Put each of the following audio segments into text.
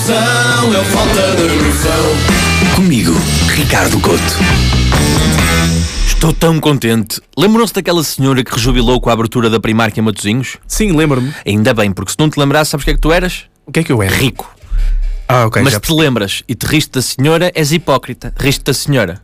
noção, é o falta de noção. Comigo, Ricardo Couto. Estou tão contente. Lembram-se daquela senhora que rejubilou com a abertura da Primark em Matosinhos? Sim, lembro-me. Ainda bem, porque se não te lembrasses, sabes o que é que tu eras? O que é que eu era? Rico. Ah, ok. Mas já te lembras e te riste da senhora, és hipócrita. Riste da senhora.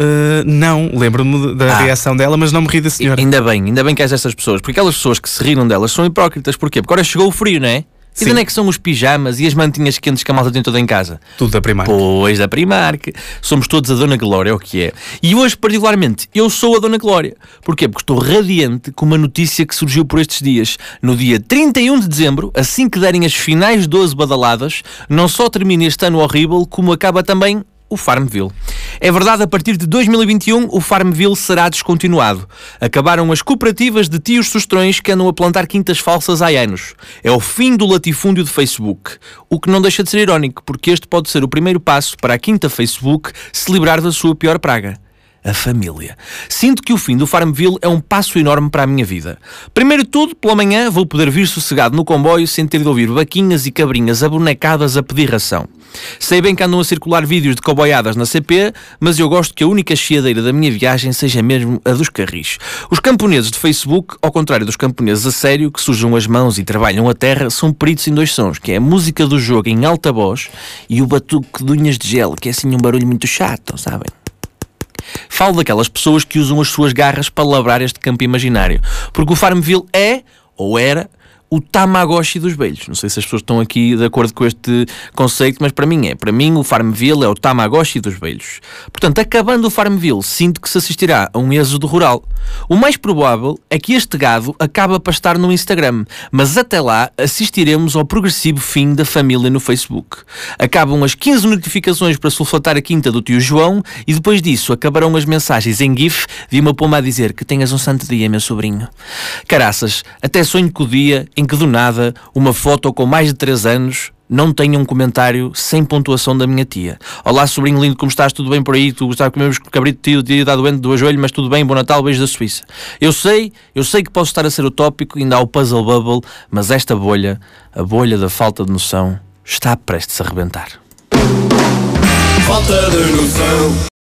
Uh, não, lembro-me da Ah. reação dela, mas não me ri da senhora. Ainda bem, ainda bem que és essas pessoas. Porque aquelas pessoas que se riram delas são hipócritas. Porquê? Porque agora chegou o frio, não é? E de onde é que são os pijamas e as mantinhas quentes que a malta tem toda em casa? Tudo da primária. Pois, da Primark. Somos todos a Dona Glória, é o que é. E hoje, particularmente, eu sou a Dona Glória. Porquê? Porque estou radiante com uma notícia que surgiu por estes dias. No dia 31 de dezembro, assim que derem as finais 12 badaladas, não só termina este ano horrível, como acaba também o Farmville. É verdade, a partir de 2021 o Farmville será descontinuado. Acabaram as cooperativas de tios sustrões que andam a plantar quintas falsas há anos. É o fim do latifúndio de Facebook. O que não deixa de ser irónico, porque este pode ser o primeiro passo para a quinta Facebook se livrar da sua pior praga. A família. Sinto que o fim do Farmville é um passo enorme para a minha vida. Primeiro de tudo, pela manhã vou poder vir sossegado no comboio sem ter de ouvir vaquinhas e cabrinhas abonecadas a pedir ração. Sei bem que andam a circular vídeos de coboiadas na CP, mas eu gosto que a única chiadeira da minha viagem seja mesmo a dos carris. Os camponeses de Facebook, ao contrário dos camponeses a sério, que sujam as mãos e trabalham a terra, são peritos em dois sons, que é a música do jogo em alta voz e o batuque de unhas de gel, que é assim um barulho muito chato, sabem? Falo daquelas pessoas que usam as suas garras para labrar este campo imaginário. Porque o Farmville é, ou era, o Tamagotchi dos velhos. Não sei se as pessoas estão aqui de acordo com este conceito, mas para mim é. Para mim, o Farmville é o Tamagotchi dos velhos. Portanto, acabando o Farmville, sinto que se assistirá a um êxodo rural. O mais provável é que este gado acabe a pastar no Instagram, mas até lá assistiremos ao progressivo fim da família no Facebook. Acabam as 15 notificações para sulfatar a quinta do tio João e depois disso acabarão as mensagens em GIF de uma pomba a dizer que tenhas um santo dia, meu sobrinho. Caraças, até sonho com o dia em que do nada uma foto com mais de 3 anos não tenha um comentário sem pontuação da minha tia. Olá, sobrinho lindo, como estás? Tudo bem por aí? Tu gostavas de comer os cabrito tio, tio está doente do joelho, mas tudo bem, bom Natal, beijo da Suíça. Eu sei, eu sei que posso estar a ser utópico, ainda há o puzzle bubble, mas esta bolha, a bolha da falta de noção, está prestes a rebentar. Falta de noção.